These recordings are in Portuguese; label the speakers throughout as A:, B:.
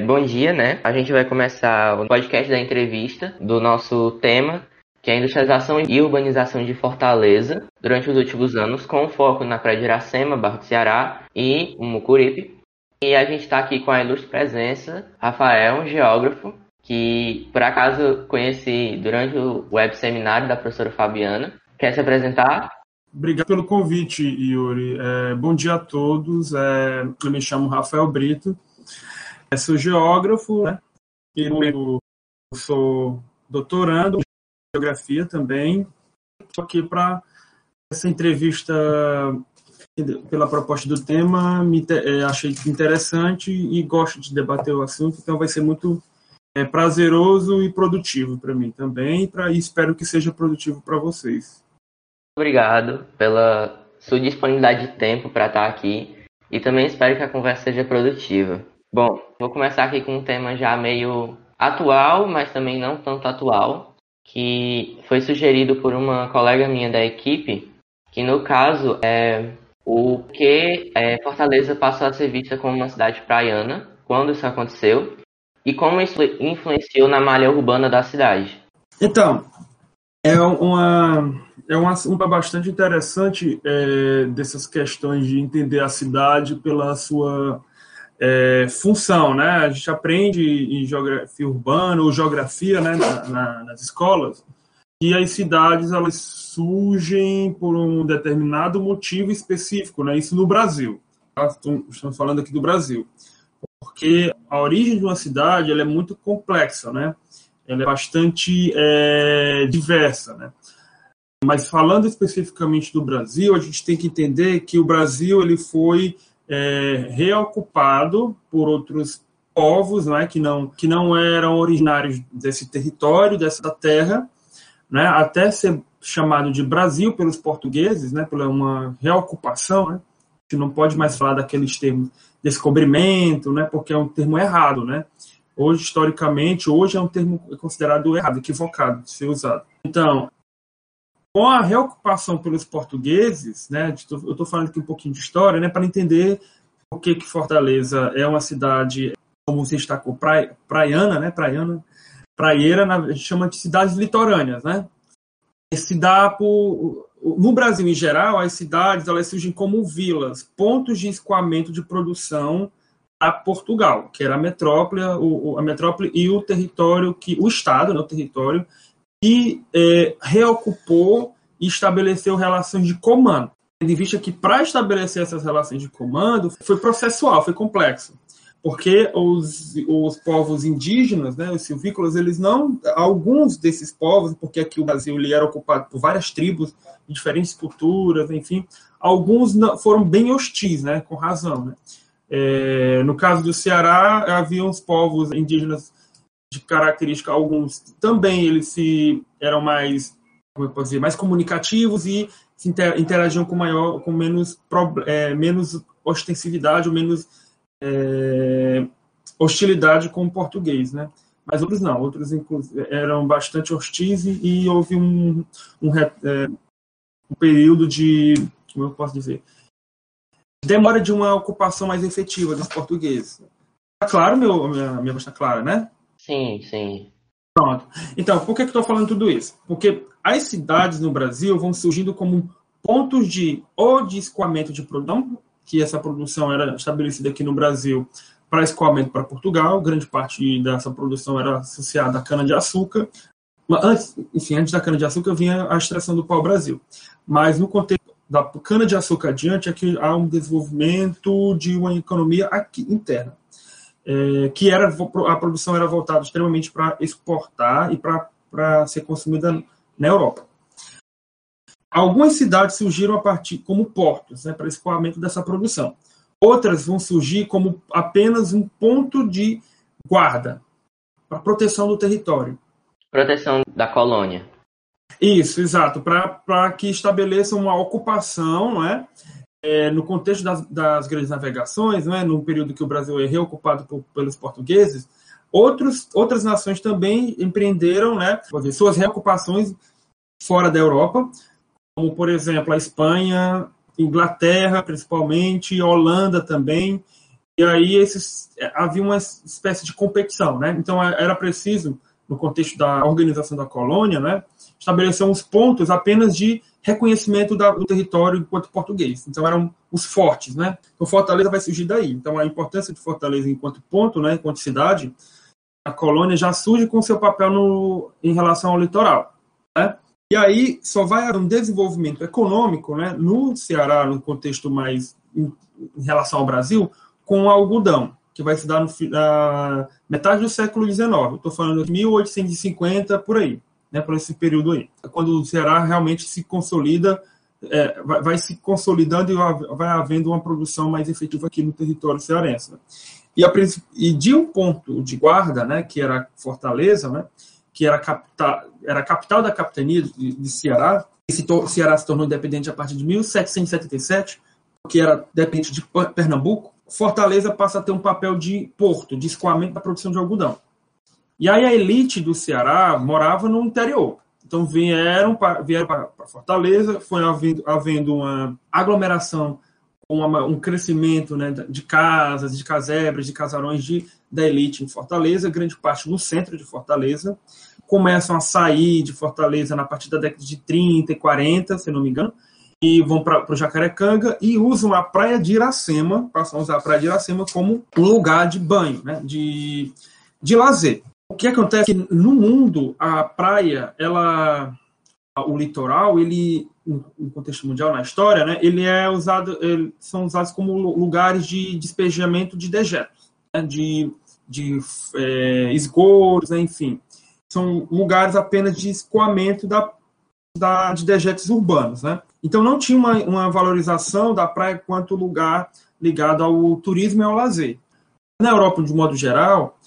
A: Bom dia, né? A gente vai começar o podcast da entrevista do nosso tema, que é a industrialização e urbanização de Fortaleza durante os últimos anos, com foco na Praia de Iracema, Barro do Ceará e Mucuripe. E a gente está aqui com a ilustre presença, Rafael, um geógrafo, que por acaso conheci durante o web seminário da professora Fabiana. Quer se apresentar?
B: Obrigado pelo convite, Yuri. É, bom dia a todos. É, eu me chamo Rafael Brito. Sou geógrafo, né? Eu sou doutorando em geografia também. Estou aqui para essa entrevista pela proposta do tema, me é, achei interessante e gosto de debater o assunto, então vai ser muito é, prazeroso e produtivo para mim também, pra, e espero que seja produtivo para vocês.
A: Obrigado pela sua disponibilidade de tempo para estar aqui e também espero que a conversa seja produtiva. Bom, vou começar aqui com um tema já meio atual, mas também não tanto atual, que foi sugerido por uma colega minha da equipe, que no caso é o que é, Fortaleza passou a ser vista como uma cidade praiana, quando isso aconteceu, e como isso influenciou na malha urbana da cidade.
B: Então, é uma é um assunto bastante interessante é, dessas questões de entender a cidade pela sua é, função, né? A gente aprende em geografia urbana ou geografia, né, na, na, nas escolas, e as cidades elas surgem por um determinado motivo específico, né? Isso no Brasil. Tá? Estamos falando aqui do Brasil, porque a origem de uma cidade ela é muito complexa, né? Ela é bastante é, diversa, né? Mas falando especificamente do Brasil, a gente tem que entender que o Brasil ele foi é, reocupado por outros povos, né, que não que não eram originários desse território, dessa terra, né, até ser chamado de Brasil pelos portugueses, né, pela uma reocupação, né, que não pode mais falar daqueles termos descobrimento, né, porque é um termo errado, né. Hoje, historicamente, hoje é um termo considerado errado, equivocado de ser usado. Então, com a reocupação pelos portugueses, né, eu estou falando aqui um pouquinho de história, né, para entender o que que Fortaleza é uma cidade, como você destacou, praia, praiana, né, praiana, praieira, a gente chama de cidades litorâneas, né, se dá por, no Brasil em geral, as cidades elas surgem como vilas, pontos de escoamento de produção a Portugal, que era a metrópole, o, a metrópole e o território que o estado, né, o território que é, reocupou e estabeleceu relações de comando. Tendo em vista que para estabelecer essas relações de comando foi processual, foi complexo, porque os, os povos indígenas, né, os silvícolas, eles não, alguns desses povos, porque aqui o Brasil ele era ocupado por várias tribos diferentes culturas, enfim, alguns não, foram bem hostis, né, com razão. Né. É, no caso do Ceará, havia uns povos indígenas de característica alguns também eles se eram mais como eu posso dizer mais comunicativos e se interagiam com maior com menos é, menos ostensividade ou menos é, hostilidade com o português né? Mas outros não outros eram bastante hostis e, houve um um, é, um período de como eu posso dizer demora de uma ocupação mais efetiva dos portugueses. Tá claro meu minha minha voz está clara né
A: Sim, sim.
B: Pronto. Então, por que, que estou falando tudo isso? Porque as cidades no Brasil vão surgindo como pontos de ou de escoamento de produção, que essa produção era estabelecida aqui no Brasil para escoamento para Portugal, grande parte dessa produção era associada à cana-de-açúcar. Antes, enfim, antes da cana-de-açúcar vinha a extração do pau-brasil. Mas no contexto da cana-de-açúcar adiante, aqui há um desenvolvimento de uma economia aqui interna é, que era a produção era voltada extremamente para exportar e para ser consumida na Europa. Algumas cidades surgiram a partir como portos né, para escoamento dessa produção. Outras vão surgir como apenas um ponto de guarda para proteção do território.
A: Proteção da colônia.
B: Isso, exato, para que estabeleçam uma ocupação, não é? É, no contexto das, das, grandes navegações, né, no período que o Brasil é reocupado por, pelos portugueses, outros, outras nações também empreenderam né, suas reocupações fora da Europa, como, por exemplo, a Espanha, Inglaterra, principalmente, Holanda também, E aí esses, é, havia uma espécie de competição, né? Então era preciso, no contexto da organização da colônia, né, estabelecer uns pontos apenas de reconhecimento da, do território enquanto português. Então eram os fortes, né? Então Fortaleza vai surgir daí. Então a importância de Fortaleza enquanto ponto, né, enquanto cidade, a colônia já surge com seu papel no, em relação ao litoral, né? E aí só vai haver um desenvolvimento econômico, né, no Ceará, no contexto mais em, em relação ao Brasil, com o algodão, que vai se dar no, na metade do século XIX. Estou falando de 1850 por aí né, por esse período aí. Quando o Ceará realmente se consolida, é, vai, vai, se consolidando e vai havendo uma produção mais efetiva aqui no território cearense. Né? E, a, e, de um ponto de guarda, né, que era Fortaleza, né, que era, capital, era a capital da capitania de, de Ceará, e se Ceará se tornou independente a partir de 1777, que era dependente de Pernambuco, Fortaleza passa a ter um papel de porto, de escoamento da produção de algodão. E aí a elite do Ceará morava no interior. Então vieram para vieram Fortaleza, foi havendo, havendo uma aglomeração, uma, um crescimento né, de casas, de casebres, de casarões de, da elite em Fortaleza, grande parte no centro de Fortaleza. Começam a sair de Fortaleza na partir da década de 30 e 40, se não me engano, e vão para o Jacarecanga e usam a praia de Iracema, passam a usar a praia de Iracema como um lugar de banho, né, de, de lazer. O que acontece no mundo, a praia, ela, o litoral, ele, no contexto mundial, na história, né, ele é usado, ele, são usados como lugares de despejamento de dejetos, né, de, de é, esgotos, né, enfim. São lugares apenas de escoamento da, da, de dejetos urbanos, né? Então não tinha uma, uma valorização da praia quanto lugar ligado ao turismo e ao lazer. Na Europa, de modo geral,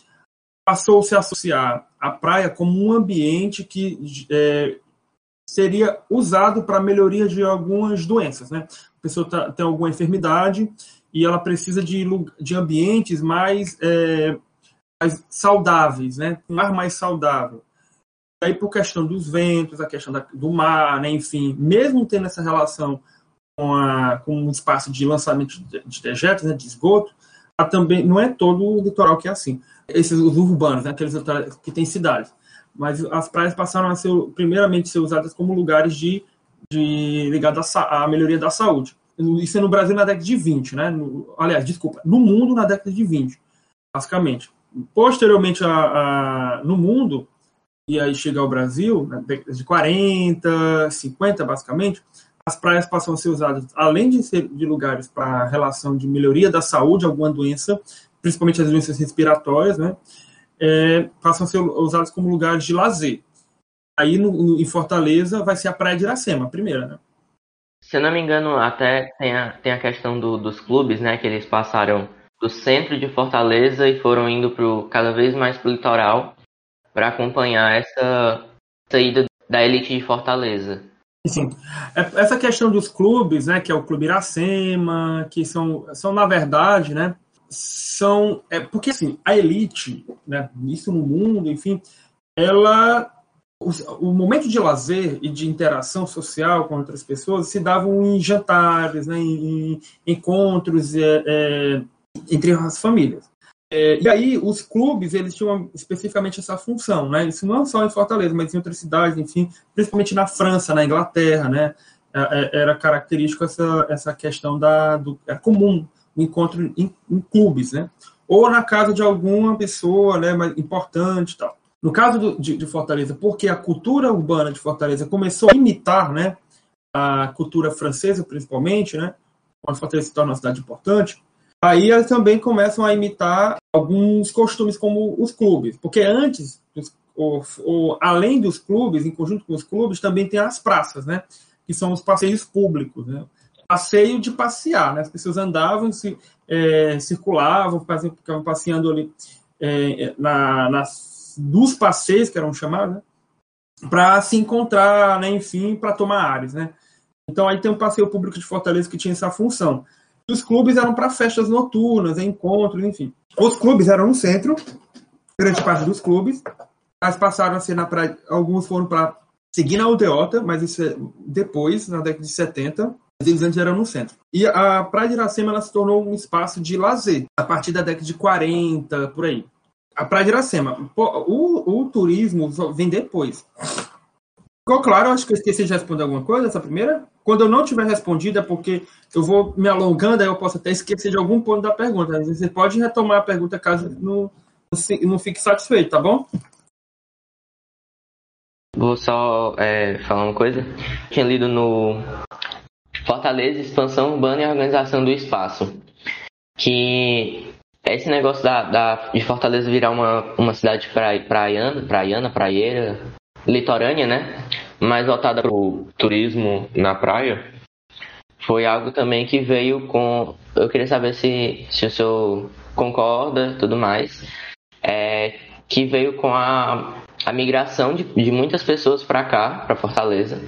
B: passou-se a associar a praia como um ambiente que é, seria usado para melhoria de algumas doenças. Né? A pessoa tá, tem alguma enfermidade e ela precisa de, de ambientes mais, é, mais saudáveis, né? um ar mais saudável. Aí, por questão dos ventos, a questão da, do mar, né? enfim, mesmo tendo essa relação com, a, com um espaço de lançamento de, de dejetos, né? de esgoto, também não é todo o litoral que é assim esses os urbanos, né, aqueles que têm cidades. Mas as praias passaram a ser, primeiramente, ser usadas como lugares de, de ligados à, à melhoria da saúde. Isso é no Brasil na década de 20, né? No, aliás, desculpa, no mundo na década de 20, basicamente. Posteriormente, a, a, no mundo, e aí chega ao Brasil, na década de 40, 50, basicamente, as praias passam a ser usadas, além de ser de lugares para relação de melhoria da saúde, alguma doença, principalmente as doenças respiratórias, né, é, passam a ser usadas como lugares de lazer. Aí no, no, em Fortaleza vai ser a Praia de Iracema, a primeira, né?
A: Se eu não me engano, até tem a, tem a questão do, dos clubes, né? Que eles passaram do centro de Fortaleza e foram indo pro, cada vez mais para o litoral para acompanhar essa saída da elite de Fortaleza.
B: Sim. É, essa questão dos clubes, né, que é o Clube Iracema, que são, são na verdade, né, são. É, porque, assim, a elite, né, isso no mundo, enfim, ela. O, o, momento de lazer e de interação social com outras pessoas se davam em jantares, né, em, em encontros é, é, entre as famílias. É, e aí, os clubes, eles tinham especificamente essa função, né? Isso não só em Fortaleza, mas em outras cidades, enfim, principalmente na França, na Inglaterra, né? É, é, era característico essa, essa questão da... Do, era comum o encontro em, em, clubes, né? Ou na casa de alguma pessoa, né, mais importante, tal. No caso do, de, de, Fortaleza, porque a cultura urbana de Fortaleza começou a imitar, né, a cultura francesa, principalmente, né, quando Fortaleza se torna uma cidade importante, aí elas também começam a imitar alguns costumes como os clubes, porque antes, ou, ou, além dos clubes, em conjunto com os clubes, também tem as praças, né, que são os passeios públicos, né, passeio de passear, né? As pessoas andavam, se, é, circulavam, ficavam passeando ali é, na, nas, dos passeios que eram chamados, né? Para se encontrar, né? Enfim, para tomar ares, né? Então aí tem um passeio público de Fortaleza que tinha essa função. Os clubes eram para festas noturnas, encontros, enfim. Os clubes eram no centro, grande parte dos clubes, mas passaram a ser na praia, alguns foram para seguir na Aldeota, mas isso é depois, na década de 70, eles antes eram no centro. E a Praia de Iracema ela se tornou um espaço de lazer a partir da década de 40, por aí. A Praia de Iracema. O, o turismo vem depois. Ficou claro? Acho que eu esqueci de responder alguma coisa, essa primeira. Quando eu não tiver respondido, é porque eu vou me alongando, aí eu posso até esquecer de algum ponto da pergunta. Você pode retomar a pergunta caso não, não fique satisfeito, tá bom?
A: Vou só é, falar uma coisa. Tinha lido no Fortaleza, Expansão Urbana e Organização do Espaço. Que esse negócio da, da, de Fortaleza virar uma, uma cidade praiana, praiana, praieira, litorânea, né? Mais voltada para o turismo na praia, foi algo também que veio com. Eu queria saber se, se o senhor concorda tudo mais. É, que veio com a, a migração de, de muitas pessoas para cá, para Fortaleza.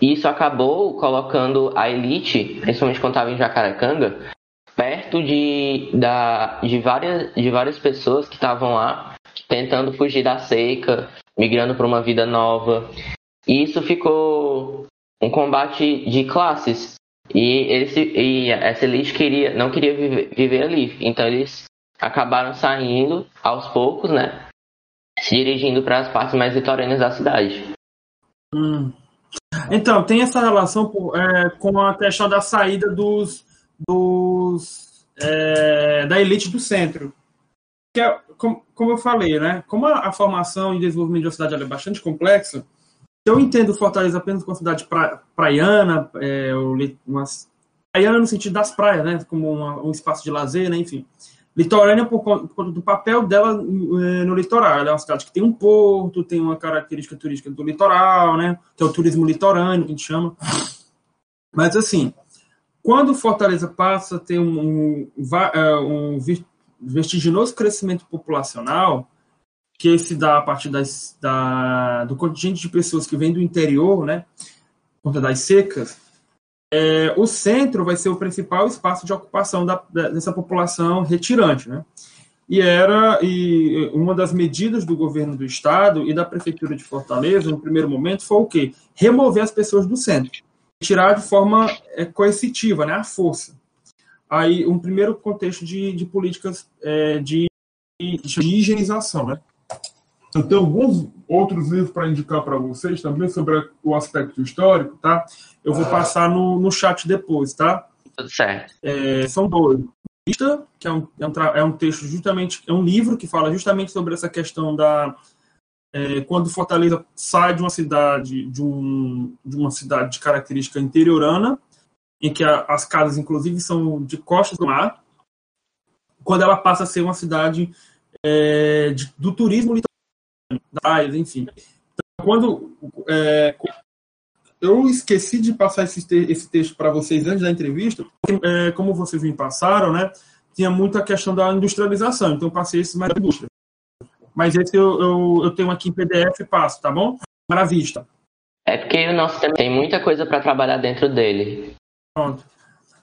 A: E isso acabou colocando a elite, principalmente quando estava em Jacaracanga, perto de, da, de, várias, de várias pessoas que estavam lá tentando fugir da seca, migrando para uma vida nova. E isso ficou um combate de classes. E, eles, e essa elite queria, não queria viver, viver ali. Então eles acabaram saindo aos poucos, né? Se dirigindo para as partes mais litorâneas da cidade.
B: Hum. Então, tem essa relação é, com a questão da saída dos, dos é, da elite do centro. Que é, como, como eu falei, né? Como a, a formação e desenvolvimento de uma cidade é bastante complexa, eu entendo Fortaleza apenas como cidade pra, praiana, é, uma, praiana no sentido das praias, né? Como uma, um espaço de lazer, né? Enfim. Litorânea por conta do papel dela é, no litoral. Ela é uma cidade que tem um porto, tem uma característica turística do litoral, né? Que é o turismo litorâneo, que a gente chama. Mas, assim, quando Fortaleza passa a ter um, um, um vertiginoso crescimento populacional, que se dá a partir das, da, do contingente de pessoas que vem do interior, né, por conta das secas, é, o centro vai ser o principal espaço de ocupação da, dessa população retirante, né? E era e uma das medidas do governo do estado e da prefeitura de Fortaleza, no primeiro momento, foi o quê? Remover as pessoas do centro, tirar de forma é, coercitiva, né, a força aí um primeiro contexto de, de políticas é, de, de higienização, né? Eu tenho alguns outros livros para indicar para vocês também sobre o aspecto histórico, tá? Eu vou passar no, no chat depois, tá?
A: Tudo certo.
B: É, são dois. Que é um, é, um, é um texto justamente, é um livro que fala justamente sobre essa questão da é, quando Fortaleza sai de uma cidade de, um, de uma cidade de característica interiorana em que a, as casas, inclusive, são de costas do mar, quando ela passa a ser uma cidade é, de, do turismo litoral, enfim. Então, quando é, eu esqueci de passar esse, esse texto para vocês antes da entrevista, porque, é, como vocês me passaram, né, tinha muita questão da industrialização, então passei esse mais da indústria. Mas esse eu, eu, eu tenho aqui em PDF e passo, tá bom? Para vista.
A: É porque o nosso tema tem muita coisa para trabalhar dentro dele.
B: Pronto.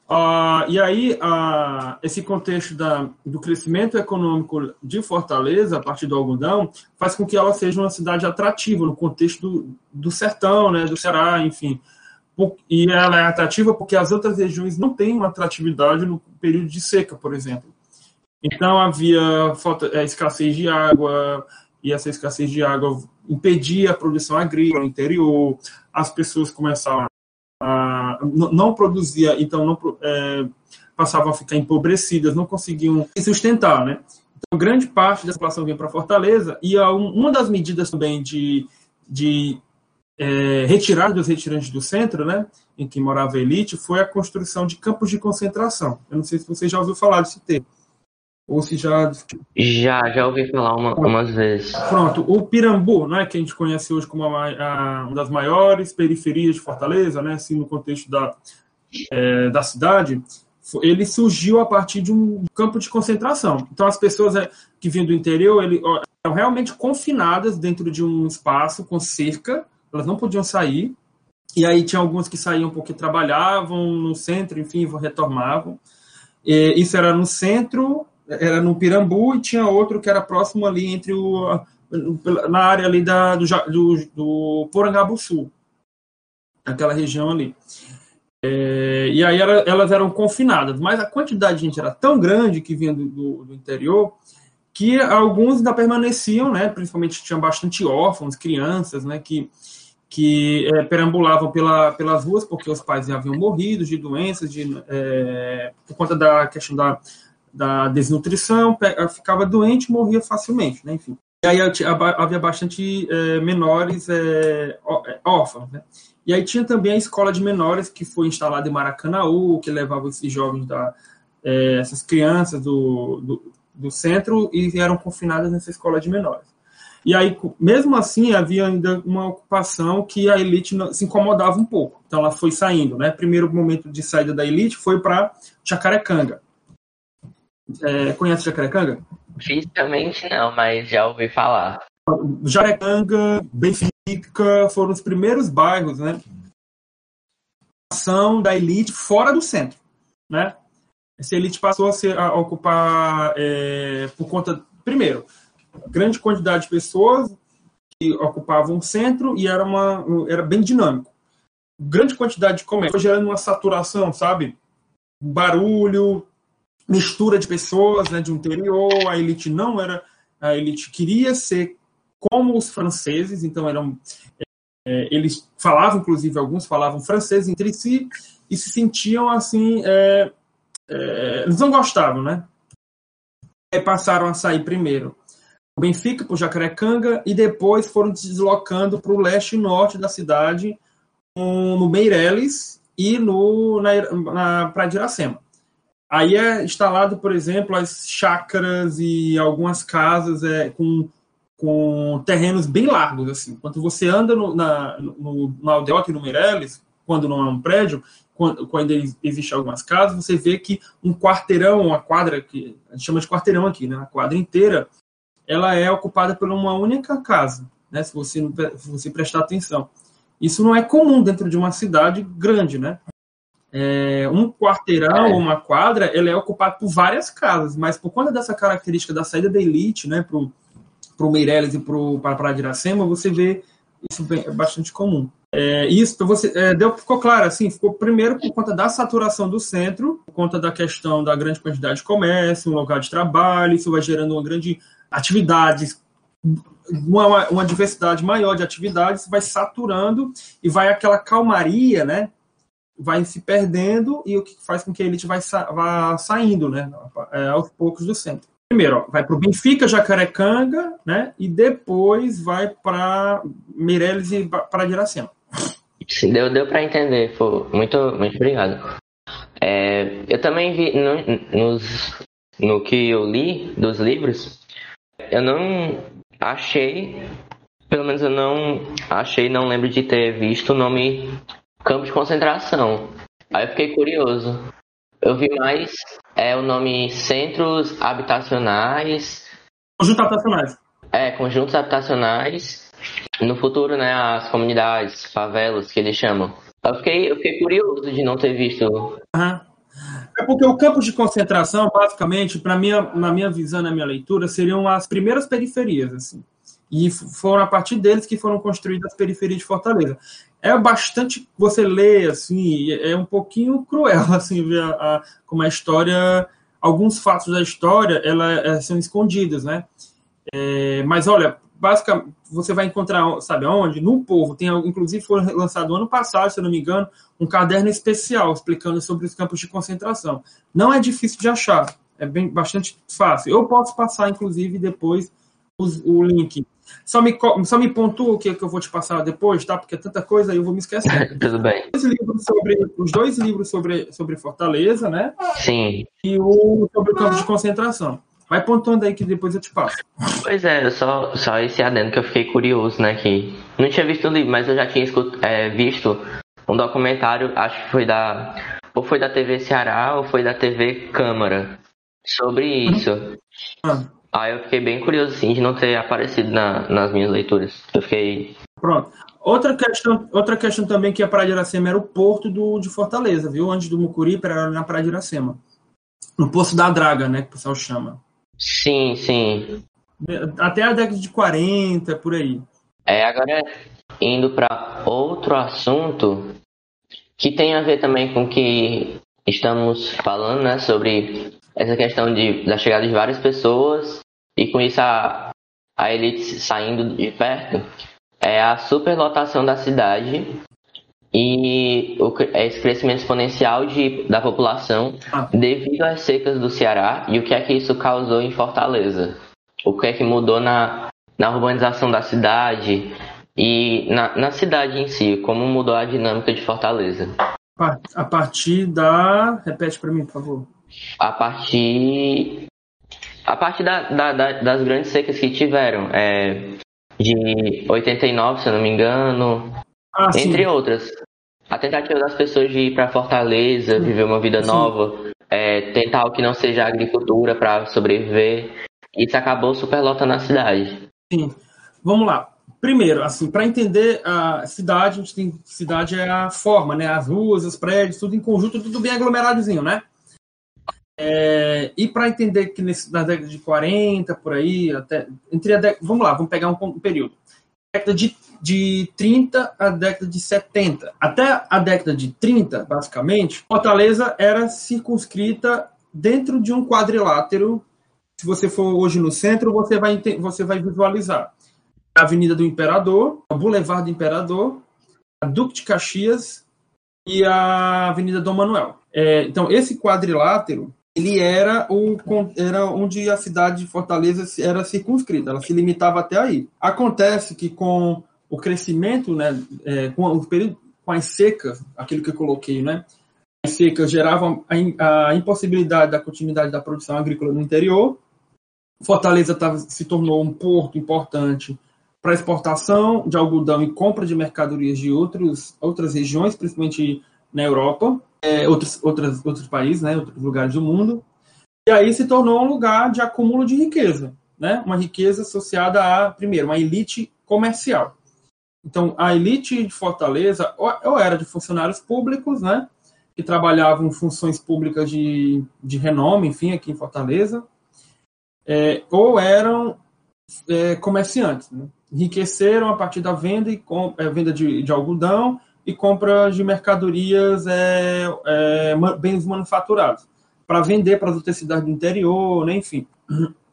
B: Uh, e aí, uh, esse contexto da, do crescimento econômico de Fortaleza, a partir do algodão, faz com que ela seja uma cidade atrativa no contexto do, do sertão, né, do Ceará, enfim. E ela é atrativa porque as outras regiões não têm uma atratividade no período de seca, por exemplo. Então, havia falta, é, escassez de água, e essa escassez de água impedia a produção agrícola no interior, as pessoas começaram não produzia, então não é, passavam a ficar empobrecidas, não conseguiam se sustentar, né? Então, grande parte da população vinha para Fortaleza e uma das medidas também de, de é, retirada dos retirantes do centro, né, em que morava a elite, foi a construção de campos de concentração. Eu não sei se você já ouviu falar desse termo. Ou se já.
A: Já, já ouvi falar uma, umas vezes.
B: Pronto, o Pirambu, né, que a gente conhece hoje como a, a, uma das maiores periferias de Fortaleza, né, assim, no contexto da, é, da cidade, ele surgiu a partir de um campo de concentração. Então, as pessoas é, que vinham do interior ele, eram realmente confinadas dentro de um espaço com cerca, elas não podiam sair. E aí tinha algumas que saíam porque trabalhavam no centro, enfim, retornavam. E isso era no centro era no Pirambu e tinha outro que era próximo ali entre o na área ali da, do, do, do Porangabuçu, aquela região ali. É, e aí ela, elas eram confinadas, mas a quantidade de gente era tão grande que vinha do, do, do interior que alguns ainda permaneciam, né? Principalmente tinham bastante órfãos, crianças, né? Que, que é, perambulavam pela, pelas ruas porque os pais haviam morrido de doenças, de, é, por conta da questão da, da desnutrição, ficava doente morria facilmente, né? Enfim. E aí havia bastante é, menores é, órfãos, né? E aí tinha também a escola de menores que foi instalada em Maracanaú, que levava esses jovens da é, essas crianças do, do, do centro e eram confinadas nessa escola de menores. E aí, mesmo assim, havia ainda uma ocupação que a elite se incomodava um pouco. Então, ela foi saindo. Né? Primeiro momento de saída da elite foi para Chacarecanga. É, conhece Jacarecanga?
A: Fisicamente não, mas já ouvi falar.
B: Jacarecanga, Benfica foram os primeiros bairros, né? Ação da elite fora do centro, né? essa elite passou a, ser, a ocupar, é, por conta, primeiro, grande quantidade de pessoas que ocupavam o centro e era, uma, era bem dinâmico. Grande quantidade de comércio, gerando uma saturação, sabe? Barulho, mistura de pessoas né, de um interior, a elite não era. A elite queria ser como os franceses, então eram. É, eles falavam, inclusive, alguns falavam francês entre si e se sentiam assim. É, é, eles não gostavam, né? Aí passaram a sair primeiro o Benfica para o Jacarecanga e depois foram se deslocando para o leste e norte da cidade, no Meireles e no, na, na Praia de Iracema. Aí é instalado, por exemplo, as chácaras e algumas casas é, com, com terrenos bem largos. assim. Quando você anda no, na, no, no Aldeota e no Meireles, quando não é um prédio, quando, quando existem algumas casas, você vê que um quarteirão, uma quadra, que a gente chama de quarteirão aqui, né? A quadra inteira, ela é ocupada por uma única casa, né? Se você, se você prestar atenção. Isso não é comum dentro de uma cidade grande, né? É, um quarteirão é. ou uma quadra, ela é ocupada por várias casas, mas por conta dessa característica da saída da elite, né, para o Meireles e para a Praia de Iracema, você vê isso bem, é bastante comum. É, isso você é, deu, ficou claro assim, ficou primeiro por conta da saturação do centro, por conta da questão da grande quantidade de comércio, um lugar de trabalho, isso vai gerando uma grande atividade, uma, uma diversidade maior de atividades, vai saturando e vai aquela calmaria, né? Vai se perdendo e o que faz com que a elite vai sa vá saindo, né? É, aos poucos do centro primeiro, ó, vai para o Benfica, Jacarecanga, né? E depois vai para Meireles e para Iracema.
A: Sim, deu, deu para entender. Pô, muito, muito obrigado. É, eu também vi no, nos, no que eu li dos livros, eu não achei, pelo menos eu não achei, não lembro de ter visto o nome campo de concentração. Aí eu fiquei curioso. Eu vi mais é o nome Centros Habitacionais.
B: Conjuntos habitacionais.
A: É, conjuntos habitacionais. No futuro, né, as comunidades, favelas, que eles chamam. Eu fiquei, eu fiquei curioso de não ter visto.
B: Uhum. É porque o campo de concentração, basicamente, para minha, na minha visão, na minha leitura, seriam as primeiras periferias, assim. E foram a partir deles que foram construídas as periferias de Fortaleza é bastante você lê assim é um pouquinho cruel assim ver a, a, como a história alguns fatos da história ela é, são escondidos né? É, mas olha basicamente você vai encontrar sabe aonde? No povo. Tem inclusive foi lançado ano passado se eu não me engano um caderno especial explicando sobre os campos de concentração. Não é difícil de achar é bem bastante fácil. Eu posso passar inclusive depois os, o link só me, só me pontua o que, que eu vou te passar depois, tá? Porque é tanta coisa aí eu vou me esquecer.
A: Tudo bem.
B: Os, livros sobre, os dois livros sobre, sobre Fortaleza, né?
A: Sim.
B: E o sobre o campo de concentração. Vai pontuando aí que depois eu te passo.
A: Pois é, só, só esse adendo que eu fiquei curioso, né? Que não tinha visto o livro, mas eu já tinha escut, é, visto um documentário, acho que foi da. Ou foi da TV Ceará ou foi da TV Câmara. Sobre isso. Ah. Ah, eu fiquei bem curioso, sim, de não ter aparecido na, nas minhas leituras. Eu fiquei.
B: Pronto. Outra questão, outra questão também que a Praia de Iracema era o porto do, de Fortaleza, viu? Antes do Mucuri, era na Praia de Iracema. No Poço da Draga, né? Que o pessoal chama.
A: Sim, sim.
B: Até a década de 40, por aí.
A: É, agora indo para outro assunto, que tem a ver também com o que estamos falando, né, sobre essa questão de, da chegada de várias pessoas e com isso a, a elite saindo de perto, é a superlotação da cidade e o, esse crescimento exponencial de, da população ah. devido às secas do Ceará e o que é que isso causou em Fortaleza. O que é que mudou na, na urbanização da cidade e na, na cidade em si, como mudou a dinâmica de Fortaleza.
B: A partir da. Repete para mim, por favor.
A: A partir. A partir da, da, da, das grandes secas que tiveram. É, de 89, se eu não me engano. Ah, entre sim. outras. A tentativa das pessoas de ir para Fortaleza, viver uma vida sim. nova, é, tentar o que não seja agricultura para sobreviver. Isso acabou superlotando a cidade.
B: Sim. Vamos lá. Primeiro, assim, para entender a cidade, a gente tem cidade é a forma, né? As ruas, os prédios, tudo em conjunto, tudo bem aglomeradozinho, né? É, e para entender que nesse, na década de 40, por aí, até entre a década, vamos lá, vamos pegar um, um período. Década de, de 30 a década de 70. Até a década de 30, basicamente, Fortaleza era circunscrita dentro de um quadrilátero. Se você for hoje no centro, você vai, você vai visualizar a Avenida do Imperador, a Boulevard do Imperador, a Duque de Caxias e a Avenida Dom Manuel. É, então, esse quadrilátero, ele era, o, era onde a cidade de Fortaleza era circunscrita, ela se limitava até aí. Acontece que com o crescimento, né, é, com o período, com as secas, aquilo que eu coloquei, né, as secas geravam a, a impossibilidade da continuidade da produção agrícola no interior. Fortaleza tava, se tornou um porto importante para exportação de algodão e compra de mercadorias de outros, outras regiões, principalmente na Europa, é, outros, outros países, né, outros lugares do mundo. E aí se tornou um lugar de acúmulo de riqueza, né? uma riqueza associada a, primeiro, uma elite comercial. Então, a elite de Fortaleza ou era de funcionários públicos, né, que trabalhavam funções públicas de, de renome, enfim, aqui em Fortaleza, é, ou eram é, comerciantes. Né? enriqueceram a partir da venda e com, é, venda de, de, algodão e compra de mercadorias, é, é, bens manufaturados, para vender para as outras cidades do interior, né, enfim.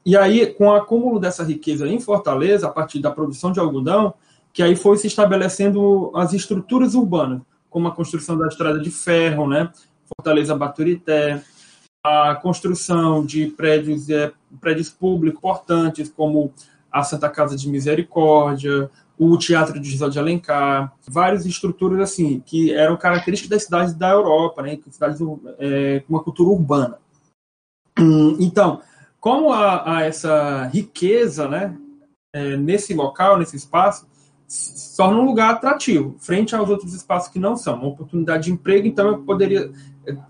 B: E aí, com o acúmulo dessa riqueza em Fortaleza, a partir da produção de algodão, que aí foi se estabelecendo as estruturas urbanas, como a construção da estrada de ferro, né, Fortaleza Baturité, a construção de prédios, é, prédios públicos importantes, como a Santa Casa de Misericórdia, o Teatro de José de Alencar, várias estruturas assim que eram características das cidades da Europa, né, cidades é, com uma cultura urbana. Então, como há, há essa riqueza, né, é, nesse local, nesse espaço, se torna um lugar atrativo frente aos outros espaços que não são, uma oportunidade de emprego. Então, eu poderia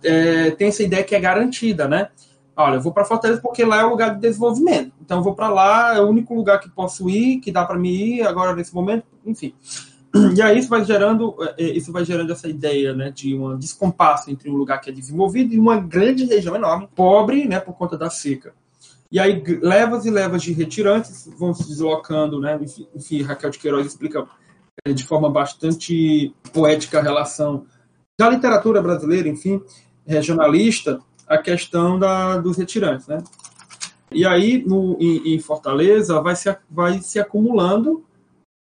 B: é, ter essa ideia que é garantida, né? Olha, eu vou para Fortaleza porque lá é o lugar de desenvolvimento. Então eu vou para lá, é o único lugar que posso ir, que dá para me ir agora nesse momento, enfim. E aí isso vai gerando, é, isso vai gerando essa ideia, né, de um descompasso entre um lugar que é desenvolvido e uma grande região enorme, pobre, né, por conta da seca. E aí levas e levas de retirantes vão se deslocando, né, enfim, enfim Raquel de Queiroz explica é, de forma bastante poética a relação da literatura brasileira, enfim, regionalista, a questão da, dos retirantes, né? E aí, no, em, em, Fortaleza, vai se, vai se acumulando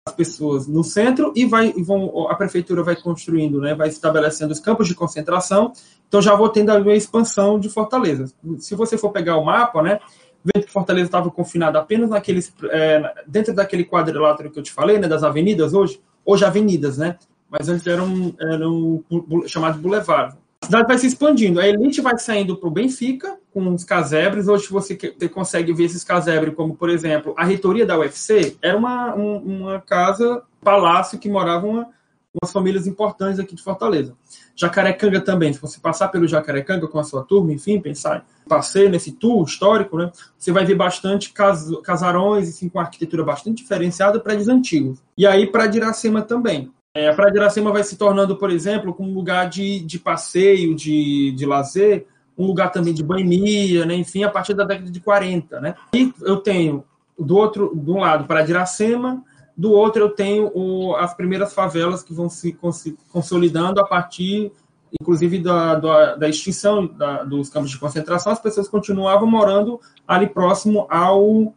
B: as pessoas no centro e vai vão, a prefeitura vai construindo, né, vai estabelecendo os campos de concentração. Então já vou tendo a expansão de Fortaleza. Se você for pegar o mapa, né, vendo que Fortaleza estava confinada apenas naqueles é, dentro daquele quadrilátero que eu te falei, né, das avenidas hoje, hoje avenidas, né, mas antes eram eram chamados boulevards a cidade vai se expandindo. A elite vai saindo para o Benfica, com os casebres. Hoje você, você consegue ver esses casebres, como, por exemplo, a reitoria da UFC era uma, uma casa, palácio, que moravam uma, umas famílias importantes aqui de Fortaleza. Jacarecanga também, se você passar pelo Jacarecanga com a sua turma, enfim, pensar passeio nesse tour histórico, né, você vai ver bastante cas, casarões, assim, com arquitetura bastante diferenciada, prédios antigos. E aí para Diracema também. É, a Praia de Iracema vai se tornando, por exemplo, como um lugar de, de passeio, de, de lazer, um lugar também de banhia, né? enfim, a partir da década de 40. Né? E eu tenho, do outro, de um lado, Praia de Iracema, do outro eu tenho o, as primeiras favelas que vão se consolidando a partir, inclusive, da, da, da extinção da, dos campos de concentração, as pessoas continuavam morando ali próximo ao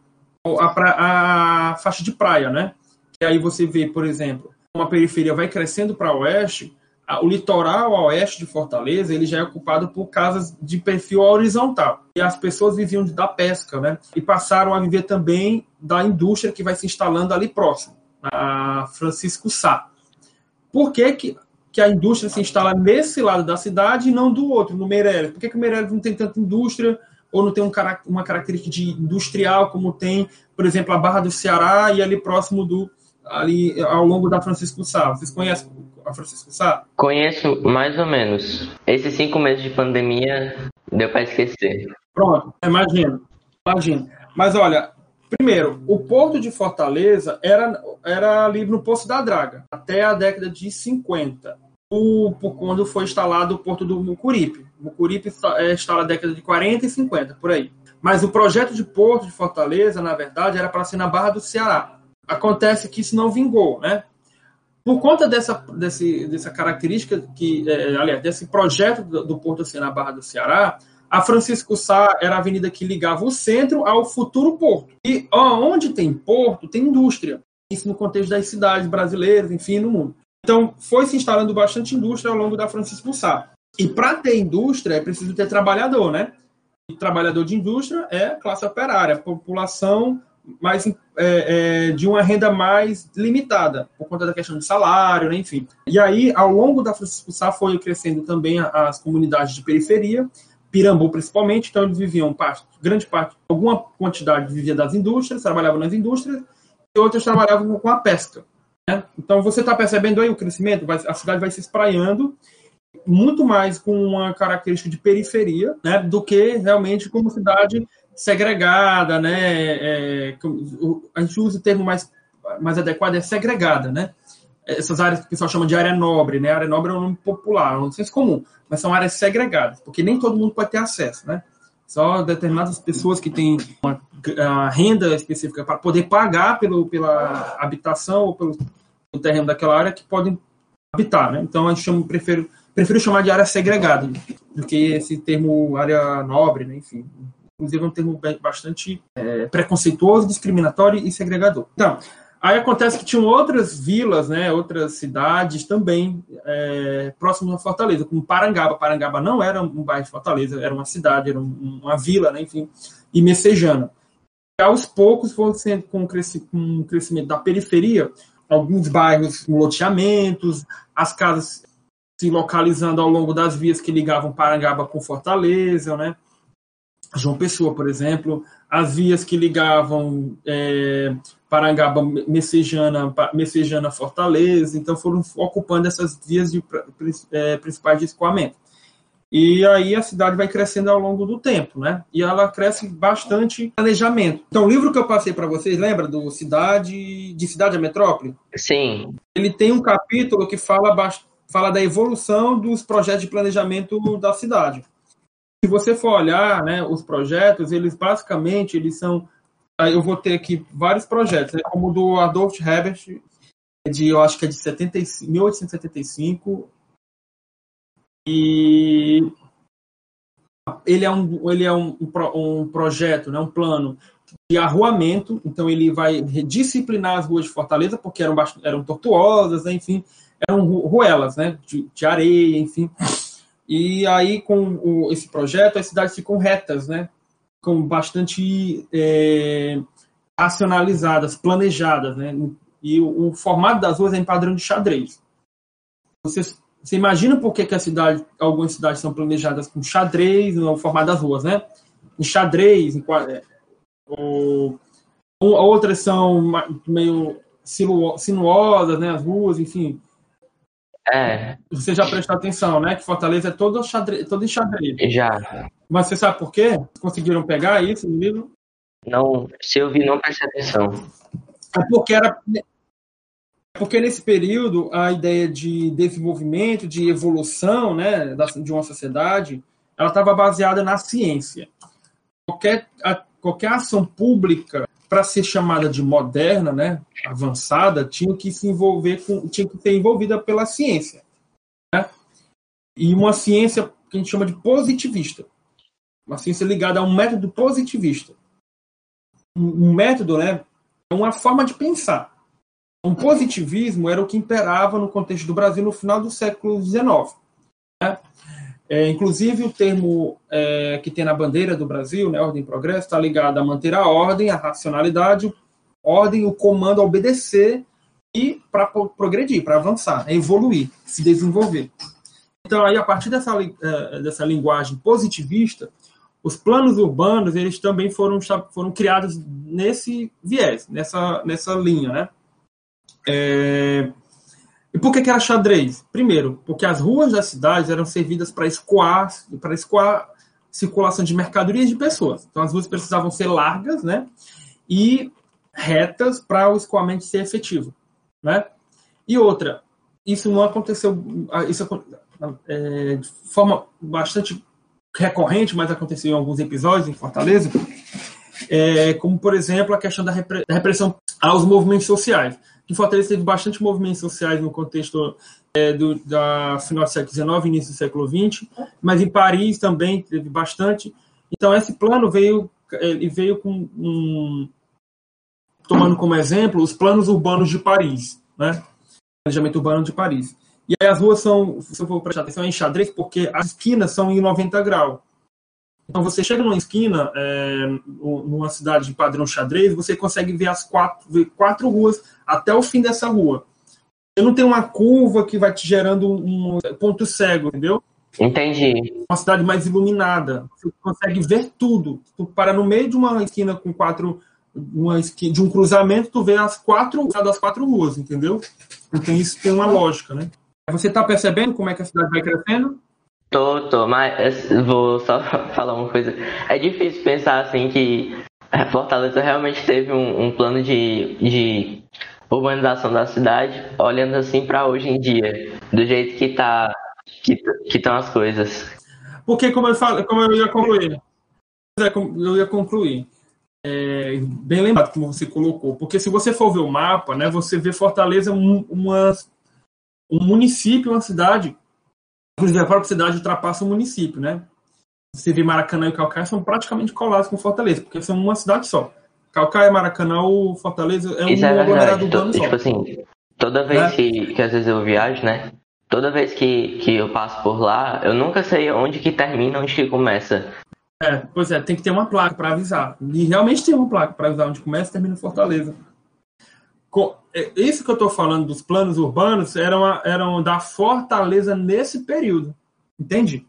B: a, a faixa de praia, né? E aí você vê, por exemplo, uma periferia vai crescendo para oeste, o litoral a oeste de Fortaleza ele já é ocupado por casas de perfil horizontal. E as pessoas viviam da pesca, né? E passaram a viver também da indústria que vai se instalando ali próximo, na Francisco Sá. Por que, que, que a indústria se instala nesse lado da cidade e não do outro, no Meireles? Por que, que o Meireles não tem tanta indústria ou não tem um, uma característica de industrial como tem, por exemplo, a Barra do Ceará e ali próximo do ali ao longo da Francisco Sá. Vocês conhecem a Francisco Sá?
A: Conheço mais ou menos. Esses cinco meses de pandemia deu para esquecer.
B: Pronto, imagina, imagina. Mas olha, primeiro, o porto de Fortaleza era, era ali no Poço da Draga, até a década de 50. O, quando foi instalado o porto do Mucuripe. Mucuripe é, está na década de 40 e 50, por aí. Mas o projeto de porto de Fortaleza, na verdade, era para ser na Barra do Ceará. Acontece que isso não vingou, né? Por conta dessa, desse, dessa característica, que, é, aliás, desse projeto do, do Porto ser na Barra do Ceará, a Francisco Sá era a avenida que ligava o centro ao futuro porto. E onde tem porto, tem indústria. Isso no contexto das cidades brasileiras, enfim, no mundo. Então, foi se instalando bastante indústria ao longo da Francisco Sá. E para ter indústria é preciso ter trabalhador, né? E trabalhador de indústria é classe operária, população mais é, é, de uma renda mais limitada, por conta da questão de salário, né, enfim. E aí, ao longo da Francisco Sá, foi crescendo também as comunidades de periferia, Pirambu principalmente, então eles viviam parte, grande parte, alguma quantidade vivia das indústrias, trabalhavam nas indústrias, e outras trabalhavam com a pesca. Né? Então você está percebendo aí o crescimento, vai, a cidade vai se espraiando muito mais com uma característica de periferia, né, do que realmente como cidade segregada, né? É, a gente usa o termo mais, mais adequado é segregada, né? Essas áreas que o pessoal chama de área nobre, né? A área nobre é um nome popular, é um senso comum, mas são áreas segregadas, porque nem todo mundo pode ter acesso, né? Só determinadas pessoas que têm uma, renda específica para poder pagar pelo, pela habitação ou pelo, pelo terreno daquela área que podem habitar, né? Então a gente chama, prefiro prefiro chamar de área segregada do que esse termo área nobre, né? enfim. Inclusive um termo bastante é, preconceituoso, discriminatório e segregador. Então, aí acontece que tinham outras vilas, né, outras cidades também é, próximas a Fortaleza, como Parangaba. Parangaba não era um bairro de Fortaleza, era uma cidade, era um, uma vila, né, enfim, e Messejana. E aos poucos, foi sendo com o crescimento da periferia, alguns bairros com loteamentos, as casas se localizando ao longo das vias que ligavam Parangaba com Fortaleza, né? João Pessoa, por exemplo, as vias que ligavam é, Parangaba, Messejana, Messejana, Fortaleza, então foram ocupando essas vias de, é, principais de escoamento. E aí a cidade vai crescendo ao longo do tempo, né? E ela cresce bastante planejamento. Então, o livro que eu passei para vocês, lembra do Cidade de Cidade a Metrópole?
A: Sim.
B: Ele tem um capítulo que fala fala da evolução dos projetos de planejamento da cidade. Se você for olhar, né, os projetos, eles basicamente eles são, eu vou ter aqui vários projetos, né, como o do Adolf Herbert, de eu acho que é de 75, 1875, e ele é um, ele é um, um projeto, né, um plano de arruamento, então ele vai disciplinar as ruas de Fortaleza, porque eram, eram tortuosas, né, enfim, eram ruelas, né, de, de areia, enfim. E aí, com o, esse projeto, as cidades ficam retas, né, com bastante é, racionalizadas, planejadas, né, e o, o, formato das ruas é em padrão de xadrez. Você, você imagina por que, que a cidade, algumas cidades são planejadas com xadrez no formato das ruas, né? Em xadrez, em, é, ou, outras são meio sinuosas, né? As ruas, enfim.
A: É.
B: Você já prestou atenção, né? Que Fortaleza é todo, xadrez, todo em xadrez.
A: Já.
B: Mas você sabe por quê? Conseguiram pegar isso no livro?
A: Não, se eu vi, não prestei atenção.
B: É porque era. Porque nesse período a ideia de desenvolvimento, de evolução, né, de uma sociedade, ela estava baseada na ciência. Qualquer, qualquer ação pública para ser chamada de moderna, né, avançada, tinha que se envolver com, tinha que ser envolvida pela ciência, né? E uma ciência que a gente chama de positivista, uma ciência ligada a um método positivista. Um, um método, né, é uma forma de pensar. O positivismo era o que imperava no contexto do Brasil no final do século XIX. Né? É, inclusive, o termo é, que tem na bandeira do Brasil, né, ordem e progresso, está ligado a manter a ordem, a racionalidade, ordem, o comando obedecer e para progredir, para avançar, né, evoluir, se desenvolver. Então, aí, a partir dessa, é, dessa linguagem positivista, os planos urbanos eles também foram, foram criados nesse viés, nessa, nessa linha, né? É, e por que, que era xadrez? Primeiro, porque as ruas das cidades eram servidas para escoar, para escoar circulação de mercadorias e de pessoas. Então as ruas precisavam ser largas, né? E retas para o escoamento ser efetivo, né? E outra, isso não aconteceu, isso é, de forma bastante recorrente, mas aconteceu em alguns episódios em Fortaleza, é, como por exemplo a questão da repressão aos movimentos sociais que Fortaleza teve bastante movimentos sociais no contexto é, do da final do século XIX, início do século XX, mas em Paris também teve bastante. Então esse plano veio ele veio com um, tomando como exemplo os planos urbanos de Paris, né? Planejamento urbano de Paris. E aí as ruas são, se eu for prestar atenção, em xadrez, porque as esquinas são em 90 graus. Então, você chega numa esquina, é, numa cidade de padrão xadrez, você consegue ver as quatro, ver quatro ruas até o fim dessa rua. Você não tem uma curva que vai te gerando um ponto cego, entendeu?
A: Entendi.
B: Uma cidade mais iluminada. Você consegue ver tudo. Tu para no meio de uma esquina com quatro. Uma esquina, de um cruzamento, tu vê as quatro das quatro ruas, entendeu? Então isso tem uma lógica, né? Você está percebendo como é que a cidade vai crescendo?
A: Tô, tô, mas vou só falar uma coisa. É difícil pensar assim que Fortaleza realmente teve um, um plano de, de urbanização da cidade, olhando assim para hoje em dia, do jeito que tá que estão as coisas.
B: Porque como eu falei, como eu ia concluir, eu ia concluir. É, bem lembrado como você colocou, porque se você for ver o mapa, né, você vê Fortaleza um, uma, um município, uma cidade Inclusive, a própria cidade ultrapassa o município, né? Você vê Maracanã e Calcaia são praticamente colados com Fortaleza, porque são uma cidade só. Calcaia, Maracanã ou Fortaleza é um
A: Isso é aglomerado urbano só. Tipo assim, toda vez é. que, que às vezes eu viajo, né? Toda vez que, que eu passo por lá, eu nunca sei onde que termina, onde que começa.
B: É, pois é, tem que ter uma placa para avisar. E realmente tem uma placa para avisar onde começa e termina Fortaleza. É, isso que eu estou falando dos planos urbanos eram, eram da Fortaleza nesse período, entende?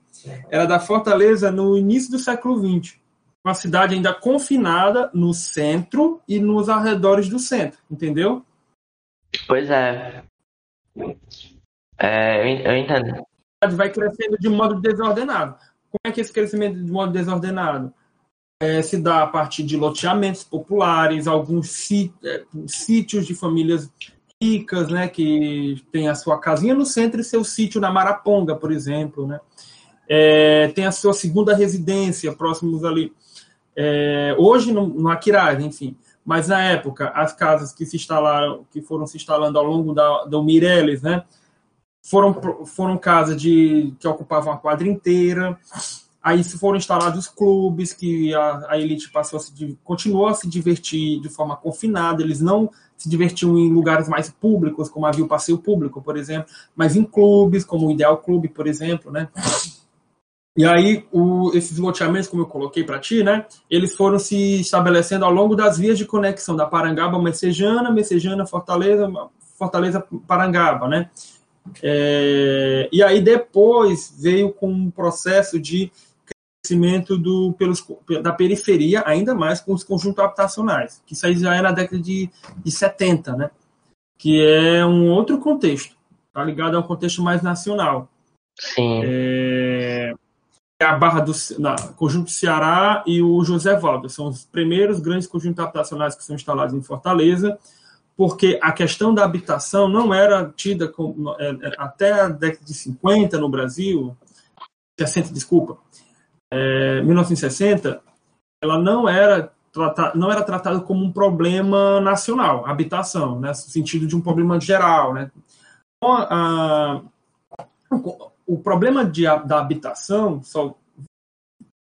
B: Era da Fortaleza no início do século XX. Uma cidade ainda confinada no centro e nos arredores do centro, entendeu?
A: Pois é. é eu entendo.
B: Vai crescendo de modo desordenado. Como é que é esse crescimento de modo desordenado? É, se dá a partir de loteamentos populares, alguns é, sítios de famílias ricas, né, que tem a sua casinha no centro e seu sítio na Maraponga, por exemplo, né. É, tem a sua segunda residência próximos ali. É, hoje no, no Aquiraz, enfim, mas na época as casas que se instalaram, que foram se instalando ao longo da do Mireles, né, foram foram casas de que ocupavam a quadra inteira. Aí foram instalados clubes que a, a elite passou a se, continuou a se divertir de forma confinada. Eles não se divertiam em lugares mais públicos, como havia o passeio público, por exemplo, mas em clubes, como o Ideal Clube, por exemplo, né? E aí, o, esses loteamentos, como eu coloquei para ti, né? Eles foram se estabelecendo ao longo das vias de conexão da Parangaba Messejana, Messejana Fortaleza, Fortaleza Parangaba, né? É, e aí depois veio com um processo de crescimento do, pelos, da periferia, ainda mais com os conjuntos habitacionais, que isso aí já é na década de, de 70, né? que é um outro contexto, tá ligado a um contexto mais nacional.
A: Sim.
B: É, é a Barra do na, Conjunto Ceará e o José Valdo, são os primeiros grandes conjuntos habitacionais que são instalados em Fortaleza, porque a questão da habitação não era tida como, é, é, até a década de 50 no Brasil, 60, desculpa, é, 1960, ela não era trata, não era tratado como um problema nacional, habitação, né, no sentido de um problema geral. Né. Então, a, o problema de, da habitação, só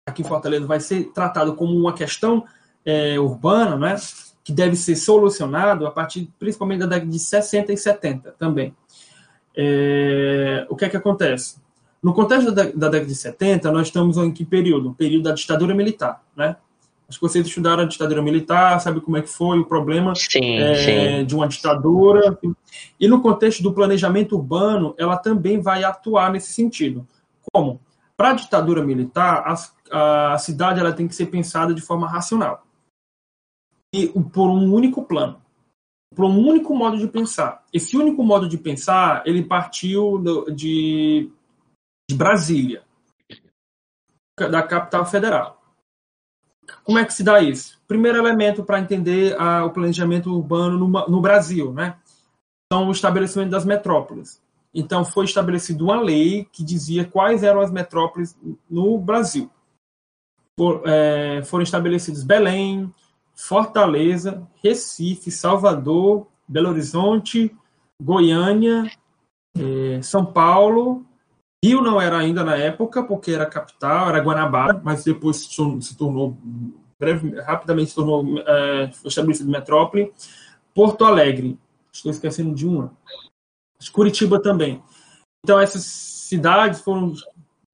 B: aqui em Fortaleza, vai ser tratado como uma questão é, urbana, né, que deve ser solucionado a partir principalmente da década de 60 e 70 também. É, o que é que acontece? No contexto da, da, década de 70, nós estamos em que período? O período da ditadura militar, né? Acho que vocês estudaram a ditadura militar, sabe como é que foi o problema
A: sim, é, sim.
B: de uma ditadura. E no contexto do planejamento urbano, ela também vai atuar nesse sentido. Como? Para a ditadura militar, a, a cidade ela tem que ser pensada de forma racional. E por um único plano. Por um único modo de pensar. Esse único modo de pensar, ele partiu de Brasília, da capital federal. Como é que se dá isso? Primeiro elemento para entender a, o planejamento urbano no, no Brasil, né? São o estabelecimento das metrópoles. Então, foi estabelecida uma lei que dizia quais eram as metrópoles no Brasil. Por, é, foram estabelecidos Belém, Fortaleza, Recife, Salvador, Belo Horizonte, Goiânia, é, São Paulo. Rio não era ainda na época, porque era capital, era Guanabara, mas depois se tornou, breve, rapidamente se tornou é, estabelecido metrópole. Porto Alegre, estou esquecendo de uma. Curitiba também. Então, essas cidades foram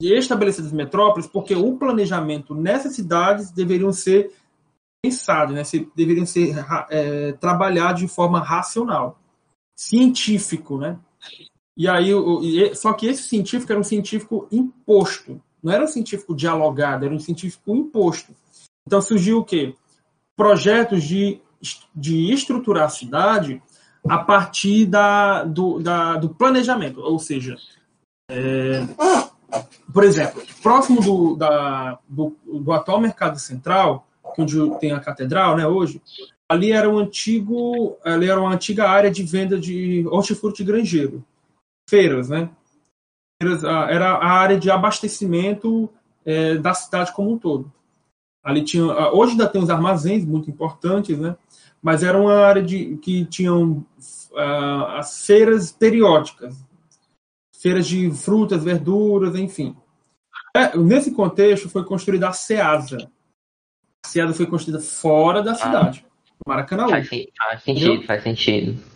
B: estabelecidas metrópoles porque o planejamento nessas cidades deveriam ser pensados, né? deveriam ser é, trabalhados de forma racional, científico, né? E aí, só que esse científico era um científico imposto, não era um científico dialogado, era um científico imposto. Então surgiu o quê? Projetos de, de estruturar a cidade a partir da, do, da, do planejamento, ou seja, é, por exemplo, próximo do, da, do, do, atual mercado central, onde tem a catedral, né, hoje, ali era um antigo, ali era uma antiga área de venda de hortifruti granjeiro, feiras, né? Era a área de abastecimento é, da cidade como um todo. Ali tinha, hoje ainda tem os armazéns muito importantes, né? mas era uma área de, que tinham uh, as feiras periódicas, feiras de frutas, verduras, enfim. É, nesse contexto foi construída a SEASA. A SEASA foi construída fora da ah. cidade, ah, Maracanã.
A: Faz, faz sentido, entendeu? faz sentido.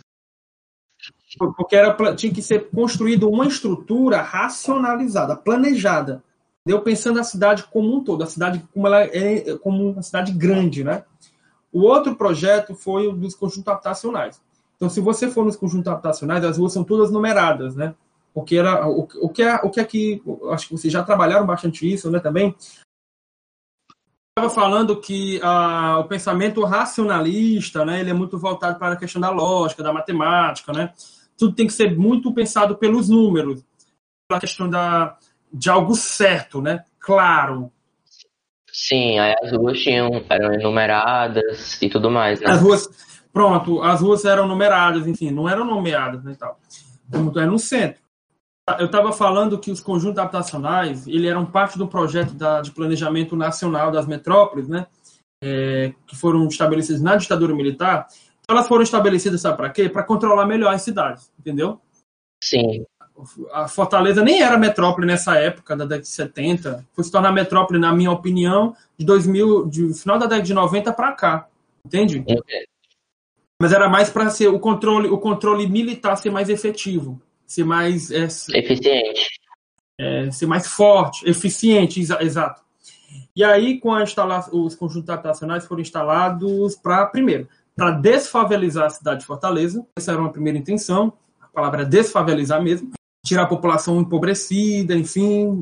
B: Porque era, tinha que ser construída uma estrutura racionalizada, planejada. Eu pensando na cidade como um todo, a cidade como ela é como uma cidade grande, né? O outro projeto foi o dos conjuntos habitacionais. Então, se você for nos conjuntos habitacionais, as ruas são todas numeradas, né? Porque era o, o que é o que é que acho que vocês já trabalharam bastante isso, né? Também estava falando que ah, o pensamento racionalista, né? Ele é muito voltado para a questão da lógica, da matemática, né? Tudo tem que ser muito pensado pelos números, pela questão da de algo certo, né? Claro,
A: Sim, as ruas tinham, eram enumeradas e tudo mais, né?
B: As ruas, pronto, as ruas eram numeradas, enfim, não eram nomeadas né, tal. Como é no centro. Eu estava falando que os conjuntos habitacionais, ele eram parte do projeto da, de planejamento nacional das metrópoles, né? É, que foram estabelecidos na ditadura militar. Então, elas foram estabelecidas, sabe para quê? Para controlar melhor as cidades, entendeu?
A: Sim
B: a Fortaleza nem era metrópole nessa época, da década de 70. Foi se tornar metrópole, na minha opinião, de 2000, de final da década de 90 para cá. Entende? Mas era mais para ser o controle, o controle militar ser mais efetivo, ser mais é,
A: eficiente,
B: é, ser mais forte, eficiente, exa exato. E aí, com a instala os conjuntos habitacionais foram instalados para primeiro, para desfavelizar a cidade de Fortaleza. Essa era uma primeira intenção. A palavra é desfavelizar mesmo tirar a população empobrecida, enfim.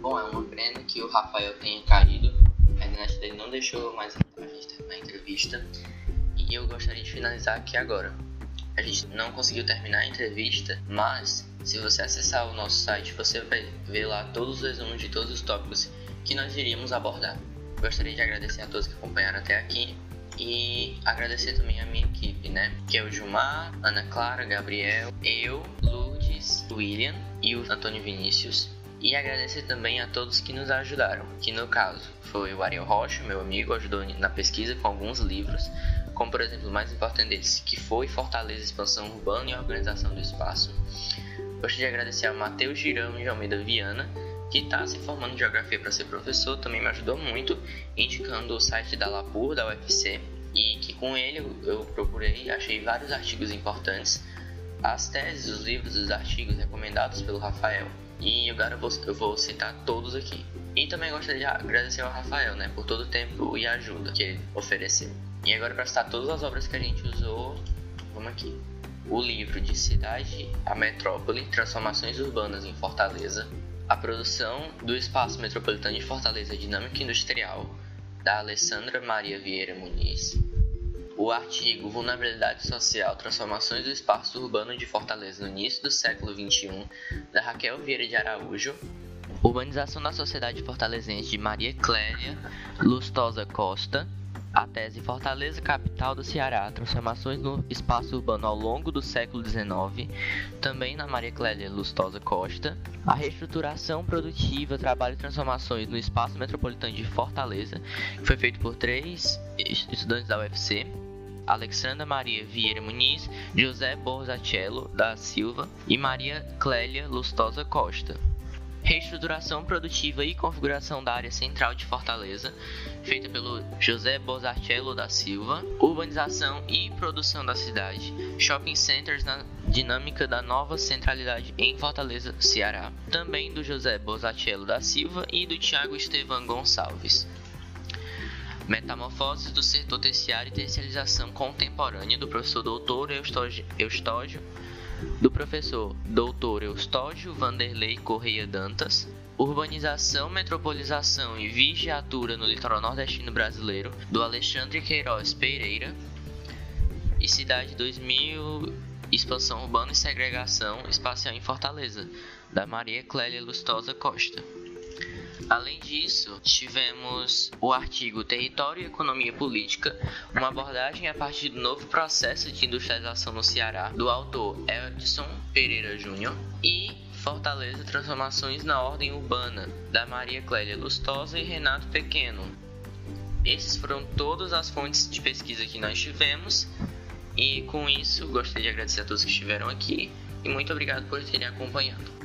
A: Bom, é uma pena que o Rafael tenha caído. A internet dele não deixou mais a gente terminar a entrevista. E eu gostaria de finalizar aqui agora. A gente não conseguiu terminar a entrevista, mas se você acessar o nosso site, você vai ver lá todos os resumos de todos os tópicos que nós iríamos abordar. Gostaria de agradecer a todos que acompanharam até aqui e agradecer também a minha equipe, né? Que é o Gilmar, Ana Clara, Gabriel, eu, Lourdes, William e o Antônio Vinícius. E agradecer também a todos que nos ajudaram, que no caso foi o Ariel Rocha, meu amigo, ajudou na pesquisa com alguns livros, como por exemplo o mais importante deles, que foi Fortaleza Expansão Urbana e Organização do Espaço. Gostaria de agradecer ao Matheus Girão de Almeida Viana, que está se formando em Geografia para ser professor, também me ajudou muito, indicando o site da Lapur, da UFC, e que com ele eu procurei, achei vários artigos importantes, as teses, os livros, os artigos recomendados pelo Rafael. E agora eu vou, eu vou citar todos aqui. E também gostaria de agradecer ao Rafael, né, por todo o tempo e ajuda que ele ofereceu. E agora para citar todas as obras que a gente usou, vamos aqui. O livro de Cidade a Metrópole, Transformações Urbanas em Fortaleza, a produção do Espaço Metropolitano de Fortaleza Dinâmica Industrial, da Alessandra Maria Vieira Muniz, o artigo Vulnerabilidade Social, Transformações do Espaço Urbano de Fortaleza no início do século XXI, da Raquel Vieira de Araújo, Urbanização da Sociedade Fortalezense de Maria Clélia Lustosa Costa, a tese Fortaleza, capital do Ceará, transformações no espaço urbano ao longo do século XIX, também na Maria Clélia Lustosa Costa, a reestruturação produtiva, trabalho e transformações no espaço metropolitano de Fortaleza, foi feito por três estudantes da UFC, Alexandra Maria Vieira Muniz, José Borzachello da Silva e Maria Clélia Lustosa Costa reestruturação produtiva e configuração da área central de Fortaleza, feita pelo José Bozarcello da Silva, urbanização e produção da cidade, shopping centers na dinâmica da nova centralidade em Fortaleza, Ceará, também do José Bozarcello da Silva e do Tiago Estevan Gonçalves. Metamorfoses do setor terciário e terciarização contemporânea do professor doutor Eustógio, Eustógio do professor Dr. Eustógio Vanderlei Correia Dantas, Urbanização, Metropolização e Vigiatura no Litoral Nordestino Brasileiro, do Alexandre Queiroz Pereira, e Cidade 2000, Expansão Urbana e Segregação Espacial em Fortaleza, da Maria Clélia Lustosa Costa. Além disso, tivemos o artigo Território e Economia Política, uma abordagem a partir do novo processo de industrialização no Ceará, do autor Edson Pereira Júnior, e Fortaleza Transformações na Ordem Urbana, da Maria Clélia Lustosa e Renato Pequeno. Essas foram todas as fontes de pesquisa que nós tivemos, e com isso gostaria de agradecer a todos que estiveram aqui e muito obrigado por terem acompanhado.